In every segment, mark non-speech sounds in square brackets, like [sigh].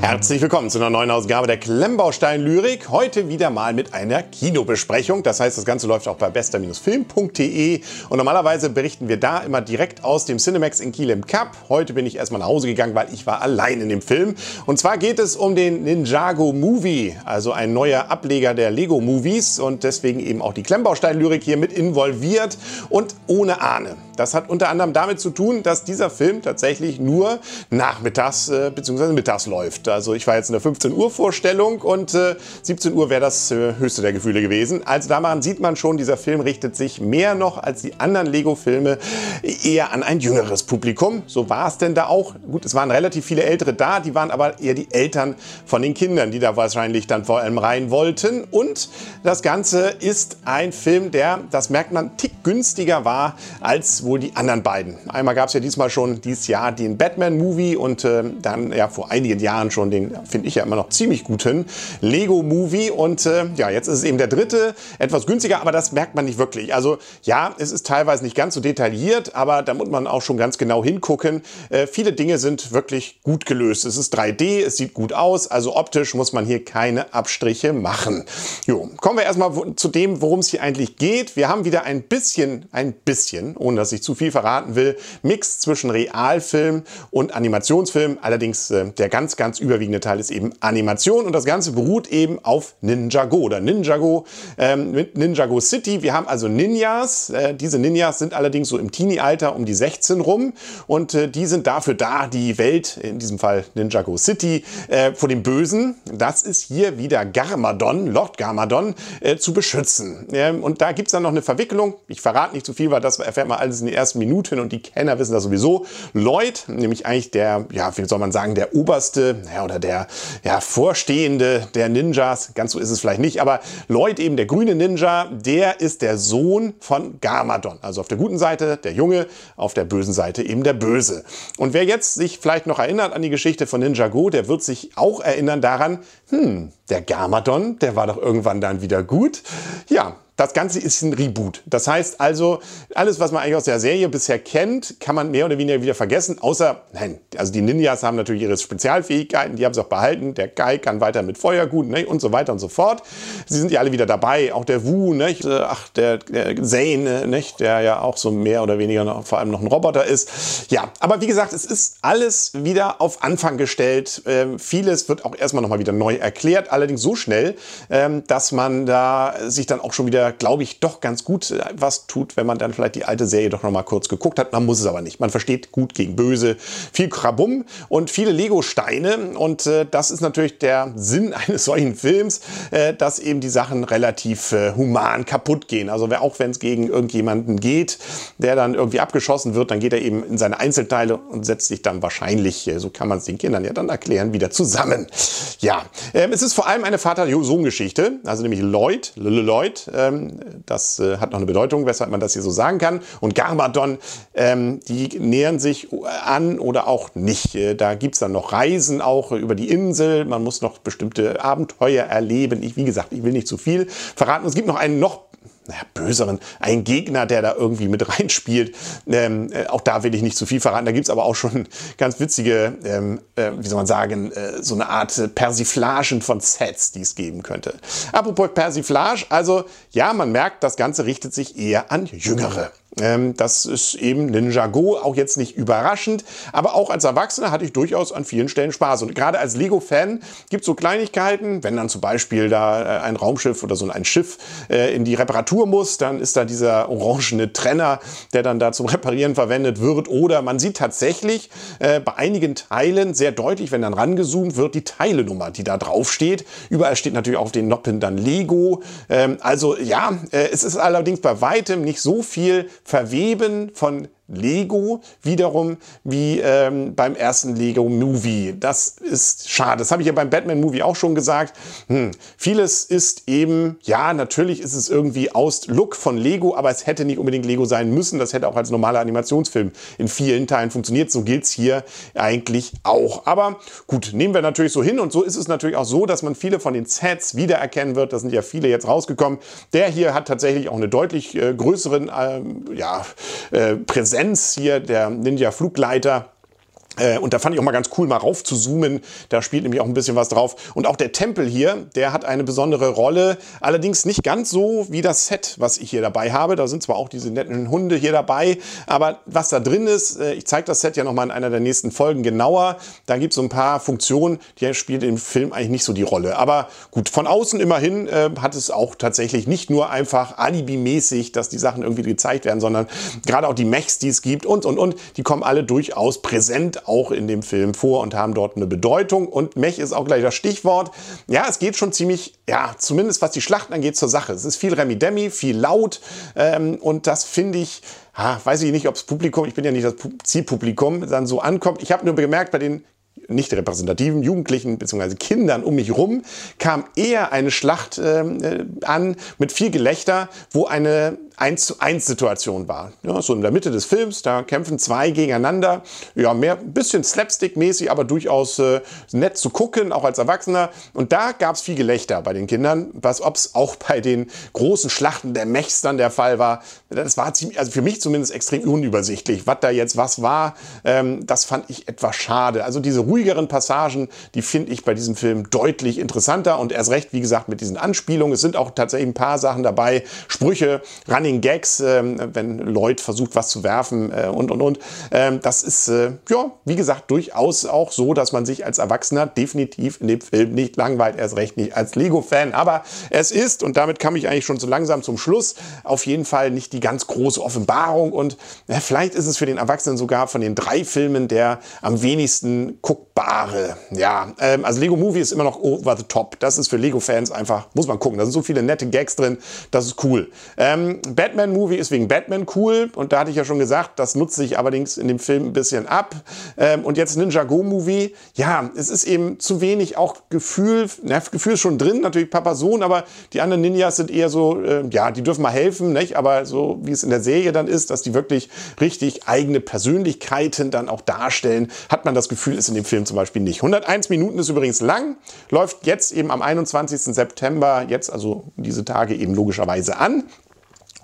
Herzlich willkommen zu einer neuen Ausgabe der Klemmbaustein-Lyrik. Heute wieder mal mit einer Kinobesprechung. Das heißt, das Ganze läuft auch bei bester-film.de. Und normalerweise berichten wir da immer direkt aus dem Cinemax in Kiel im Cup. Heute bin ich erstmal nach Hause gegangen, weil ich war allein in dem Film. Und zwar geht es um den Ninjago Movie, also ein neuer Ableger der Lego Movies. Und deswegen eben auch die Klemmbaustein-Lyrik hier mit involviert und ohne Ahne. Das hat unter anderem damit zu tun, dass dieser Film tatsächlich nur nachmittags äh, bzw. mittags läuft. Also ich war jetzt in der 15 Uhr Vorstellung und äh, 17 Uhr wäre das äh, höchste der Gefühle gewesen. Also daran sieht man schon, dieser Film richtet sich mehr noch als die anderen Lego-Filme eher an ein jüngeres Publikum. So war es denn da auch. Gut, es waren relativ viele Ältere da, die waren aber eher die Eltern von den Kindern, die da wahrscheinlich dann vor allem rein wollten. Und das Ganze ist ein Film, der, das merkt man, tick günstiger war als wohl die anderen beiden. Einmal gab es ja diesmal schon dieses Jahr den Batman-Movie und äh, dann ja vor einigen Jahren schon den, finde ich ja immer noch ziemlich guten Lego-Movie. Und äh, ja, jetzt ist es eben der dritte, etwas günstiger, aber das merkt man nicht wirklich. Also ja, es ist teilweise nicht ganz so detailliert, aber da muss man auch schon ganz genau hingucken. Äh, viele Dinge sind wirklich gut gelöst. Es ist 3D, es sieht gut aus, also optisch muss man hier keine Abstriche machen. Jo, kommen wir erstmal zu dem, worum es hier eigentlich geht. Wir haben wieder ein bisschen, ein bisschen, ohne dass ich ich zu viel verraten will, Mix zwischen Realfilm und Animationsfilm. Allerdings äh, der ganz, ganz überwiegende Teil ist eben Animation und das Ganze beruht eben auf Ninjago oder Ninjago ähm, mit Ninjago City. Wir haben also Ninjas. Äh, diese Ninjas sind allerdings so im Teenie-Alter um die 16 rum und äh, die sind dafür da, die Welt, in diesem Fall Ninjago City, äh, vor dem Bösen, das ist hier wieder Garmadon, Lord Garmadon, äh, zu beschützen. Ähm, und da gibt es dann noch eine Verwicklung. Ich verrate nicht zu viel, weil das erfährt man alles in den ersten Minuten und die Kenner wissen das sowieso. Lloyd, nämlich eigentlich der, ja, wie soll man sagen, der oberste ja, oder der ja, Vorstehende der Ninjas, ganz so ist es vielleicht nicht, aber Lloyd eben der grüne Ninja, der ist der Sohn von Garmadon. Also auf der guten Seite der Junge, auf der bösen Seite eben der Böse. Und wer jetzt sich vielleicht noch erinnert an die Geschichte von Ninja Go, der wird sich auch erinnern daran, hm, der Garmadon, der war doch irgendwann dann wieder gut. Ja, das Ganze ist ein Reboot. Das heißt also, alles, was man eigentlich aus der Serie bisher kennt, kann man mehr oder weniger wieder vergessen. Außer, nein, also die Ninjas haben natürlich ihre Spezialfähigkeiten, die haben sie auch behalten. Der Kai kann weiter mit Feuer gut ne, und so weiter und so fort. Sie sind ja alle wieder dabei. Auch der Wu, nicht? Äh, ach, der, der Zane, nicht? der ja auch so mehr oder weniger noch, vor allem noch ein Roboter ist. Ja, aber wie gesagt, es ist alles wieder auf Anfang gestellt. Ähm, vieles wird auch erstmal nochmal wieder neu erklärt. Allerdings so schnell, ähm, dass man da sich dann auch schon wieder glaube ich, doch ganz gut äh, was tut, wenn man dann vielleicht die alte Serie doch noch mal kurz geguckt hat. Man muss es aber nicht. Man versteht gut gegen böse, viel Krabum und viele Lego-Steine. Und äh, das ist natürlich der Sinn [laughs] eines solchen Films, äh, dass eben die Sachen relativ äh, human kaputt gehen. Also auch wenn es gegen irgendjemanden geht, der dann irgendwie abgeschossen wird, dann geht er eben in seine Einzelteile und setzt sich dann wahrscheinlich, äh, so kann man es den Kindern ja dann erklären, wieder zusammen. Ja, ähm, es ist vor allem eine Vater-Sohn-Geschichte, also nämlich Lloyd, Lloyd, ähm, das äh, hat noch eine Bedeutung, weshalb man das hier so sagen kann. Und Garmadon, ähm, die nähern sich an oder auch nicht. Äh, da gibt es dann noch Reisen auch über die Insel. Man muss noch bestimmte Abenteuer erleben. Ich, wie gesagt, ich will nicht zu viel verraten. Es gibt noch einen noch naja, böseren, ein Gegner, der da irgendwie mit reinspielt. Ähm, äh, auch da will ich nicht zu viel verraten. Da gibt es aber auch schon ganz witzige, ähm, äh, wie soll man sagen, äh, so eine Art Persiflagen von Sets, die es geben könnte. Apropos Persiflage, also ja, man merkt, das Ganze richtet sich eher an Jüngere. Ähm, das ist eben Ninjago, auch jetzt nicht überraschend, aber auch als Erwachsener hatte ich durchaus an vielen Stellen Spaß. Und gerade als Lego-Fan gibt es so Kleinigkeiten, wenn dann zum Beispiel da äh, ein Raumschiff oder so ein Schiff äh, in die Reparatur muss, dann ist da dieser orangene Trenner, der dann da zum Reparieren verwendet wird. Oder man sieht tatsächlich äh, bei einigen Teilen sehr deutlich, wenn dann rangezoomt wird, die Teilenummer, die da drauf steht. Überall steht natürlich auf den Noppen dann Lego. Ähm, also ja, es ist allerdings bei weitem nicht so viel Verweben von Lego wiederum wie ähm, beim ersten Lego Movie. Das ist schade. Das habe ich ja beim Batman Movie auch schon gesagt. Hm. Vieles ist eben, ja, natürlich ist es irgendwie aus Look von Lego, aber es hätte nicht unbedingt Lego sein müssen. Das hätte auch als normaler Animationsfilm in vielen Teilen funktioniert. So gilt es hier eigentlich auch. Aber gut, nehmen wir natürlich so hin. Und so ist es natürlich auch so, dass man viele von den Sets wiedererkennen wird. Da sind ja viele jetzt rausgekommen. Der hier hat tatsächlich auch eine deutlich äh, größeren äh, ja, äh, Präsenz Präsenz hier, der Ninja Flugleiter und da fand ich auch mal ganz cool, mal rauf zu zoomen. Da spielt nämlich auch ein bisschen was drauf. Und auch der Tempel hier, der hat eine besondere Rolle. Allerdings nicht ganz so wie das Set, was ich hier dabei habe. Da sind zwar auch diese netten Hunde hier dabei, aber was da drin ist, äh, ich zeige das Set ja nochmal in einer der nächsten Folgen genauer. Da gibt es so ein paar Funktionen, die spielen im Film eigentlich nicht so die Rolle. Aber gut, von außen immerhin äh, hat es auch tatsächlich nicht nur einfach alibimäßig, dass die Sachen irgendwie gezeigt werden, sondern gerade auch die Mechs, die es gibt und, und, und, die kommen alle durchaus präsent auch in dem Film vor und haben dort eine Bedeutung. Und Mech ist auch gleich das Stichwort. Ja, es geht schon ziemlich, ja, zumindest was die Schlachten angeht, zur Sache. Es ist viel Remi-Demi, viel laut. Ähm, und das finde ich, ah, weiß ich nicht, ob das Publikum, ich bin ja nicht das Zielpublikum, dann so ankommt. Ich habe nur gemerkt, bei den nicht repräsentativen Jugendlichen bzw. Kindern um mich rum kam eher eine Schlacht ähm, äh, an mit viel Gelächter, wo eine 1 zu 1 Situation war. Ja, so in der Mitte des Films, da kämpfen zwei gegeneinander. Ja, mehr, ein bisschen Slapstick-mäßig, aber durchaus äh, nett zu gucken, auch als Erwachsener. Und da gab es viel Gelächter bei den Kindern, was ob es auch bei den großen Schlachten der Mechs dann der Fall war. Das war ziemlich, also für mich zumindest extrem unübersichtlich, was da jetzt was war. Ähm, das fand ich etwas schade. Also diese ruhigeren Passagen, die finde ich bei diesem Film deutlich interessanter und erst recht, wie gesagt, mit diesen Anspielungen. Es sind auch tatsächlich ein paar Sachen dabei, Sprüche, Running Running Gags, ähm, wenn Lloyd versucht, was zu werfen äh, und, und, und. Ähm, das ist, äh, ja, wie gesagt, durchaus auch so, dass man sich als Erwachsener definitiv in dem Film nicht langweilt, erst recht nicht als Lego-Fan. Aber es ist, und damit kam ich eigentlich schon so langsam zum Schluss, auf jeden Fall nicht die ganz große Offenbarung. Und äh, vielleicht ist es für den Erwachsenen sogar von den drei Filmen der am wenigsten guckbare. Ja, ähm, also Lego Movie ist immer noch over the top. Das ist für Lego-Fans einfach, muss man gucken. Da sind so viele nette Gags drin. Das ist cool. Ähm, Batman-Movie ist wegen Batman cool und da hatte ich ja schon gesagt, das nutze ich allerdings in dem Film ein bisschen ab. Ähm, und jetzt Ninja Go-Movie, ja, es ist eben zu wenig auch Gefühl, na, Gefühl ist schon drin, natürlich Papa Sohn, aber die anderen Ninjas sind eher so, äh, ja, die dürfen mal helfen, nicht? aber so wie es in der Serie dann ist, dass die wirklich richtig eigene Persönlichkeiten dann auch darstellen, hat man das Gefühl, ist in dem Film zum Beispiel nicht. 101 Minuten ist übrigens lang, läuft jetzt eben am 21. September, jetzt also diese Tage eben logischerweise an.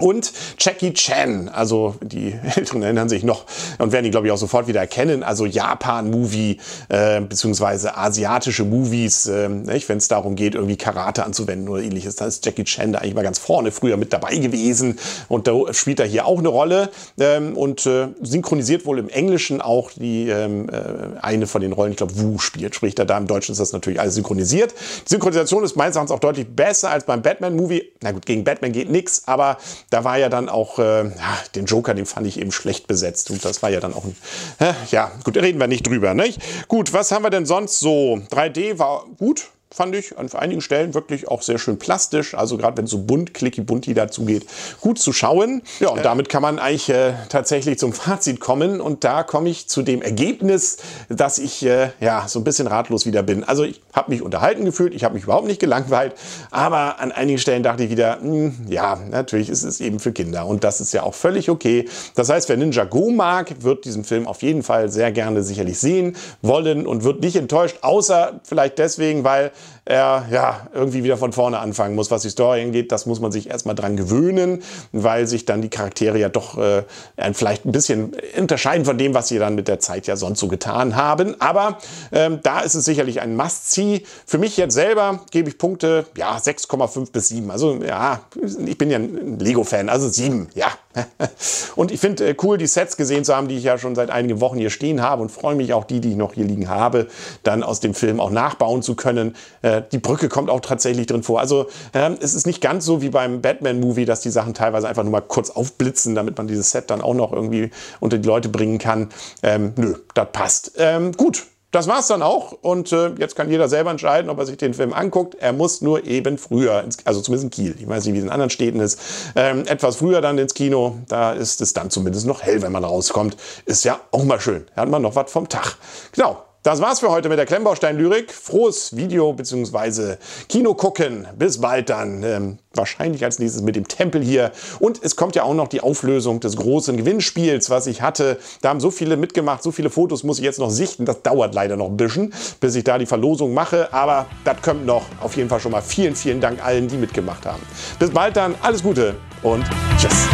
Und Jackie Chan, also die [laughs] Älteren erinnern sich noch und werden ihn, glaube ich, auch sofort wieder erkennen. Also Japan-Movie äh, beziehungsweise asiatische Movies, äh, wenn es darum geht, irgendwie Karate anzuwenden oder ähnliches. Da ist Jackie Chan da eigentlich mal ganz vorne früher mit dabei gewesen und da spielt er hier auch eine Rolle ähm, und äh, synchronisiert wohl im Englischen auch die ähm, äh, eine von den Rollen, ich glaube Wu spielt, spricht er da. Im Deutschen ist das natürlich alles synchronisiert. Die Synchronisation ist meines Erachtens auch deutlich besser als beim Batman-Movie. Na gut, gegen Batman geht nichts, aber da war ja dann auch, äh, den Joker, den fand ich eben schlecht besetzt. Und das war ja dann auch ein, äh, ja, gut, reden wir nicht drüber. Nicht? Gut, was haben wir denn sonst so? 3D war gut, fand ich an einigen Stellen wirklich auch sehr schön plastisch. Also gerade wenn es so bunt, clicky bunti dazu geht, gut zu schauen. Ja, und damit kann man eigentlich äh, tatsächlich zum Fazit kommen. Und da komme ich zu dem Ergebnis, dass ich äh, ja so ein bisschen ratlos wieder bin. Also ich habe mich unterhalten gefühlt, ich habe mich überhaupt nicht gelangweilt. Aber an einigen Stellen dachte ich wieder, mh, hm, ja, natürlich ist es eben für Kinder. Und das ist ja auch völlig okay. Das heißt, wer Ninja Go mag, wird diesen Film auf jeden Fall sehr gerne sicherlich sehen wollen und wird nicht enttäuscht, außer vielleicht deswegen, weil er ja irgendwie wieder von vorne anfangen muss, was die Story angeht. Das muss man sich erstmal dran gewöhnen, weil sich dann die Charaktere ja doch äh, vielleicht ein bisschen unterscheiden von dem, was sie dann mit der Zeit ja sonst so getan haben. Aber ähm, da ist es sicherlich ein Must-See. Für mich jetzt selber gebe ich Punkte, ja, 6,5 bis 7. Also ja, ich bin ja ein Lego-Fan, also 7, ja. [laughs] und ich finde äh, cool, die Sets gesehen zu haben, die ich ja schon seit einigen Wochen hier stehen habe und freue mich auch die, die ich noch hier liegen habe, dann aus dem Film auch nachbauen zu können. Äh, die Brücke kommt auch tatsächlich drin vor. Also äh, es ist nicht ganz so wie beim Batman-Movie, dass die Sachen teilweise einfach nur mal kurz aufblitzen, damit man dieses Set dann auch noch irgendwie unter die Leute bringen kann. Ähm, nö, das passt. Ähm, gut, das war's dann auch und äh, jetzt kann jeder selber entscheiden, ob er sich den Film anguckt. Er muss nur eben früher, ins, also zumindest in Kiel, ich weiß nicht, wie es in anderen Städten ist, ähm, etwas früher dann ins Kino. Da ist es dann zumindest noch hell, wenn man rauskommt. Ist ja auch mal schön. Da hat man noch was vom Tag. Genau. Das war's für heute mit der Klemmbaustein-Lyrik. Frohes Video bzw. Kino gucken. Bis bald dann. Ähm, wahrscheinlich als nächstes mit dem Tempel hier. Und es kommt ja auch noch die Auflösung des großen Gewinnspiels, was ich hatte. Da haben so viele mitgemacht, so viele Fotos muss ich jetzt noch sichten. Das dauert leider noch ein bisschen, bis ich da die Verlosung mache. Aber das kommt noch. Auf jeden Fall schon mal vielen, vielen Dank allen, die mitgemacht haben. Bis bald dann. Alles Gute und tschüss.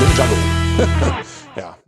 Ninjago. [laughs] ja.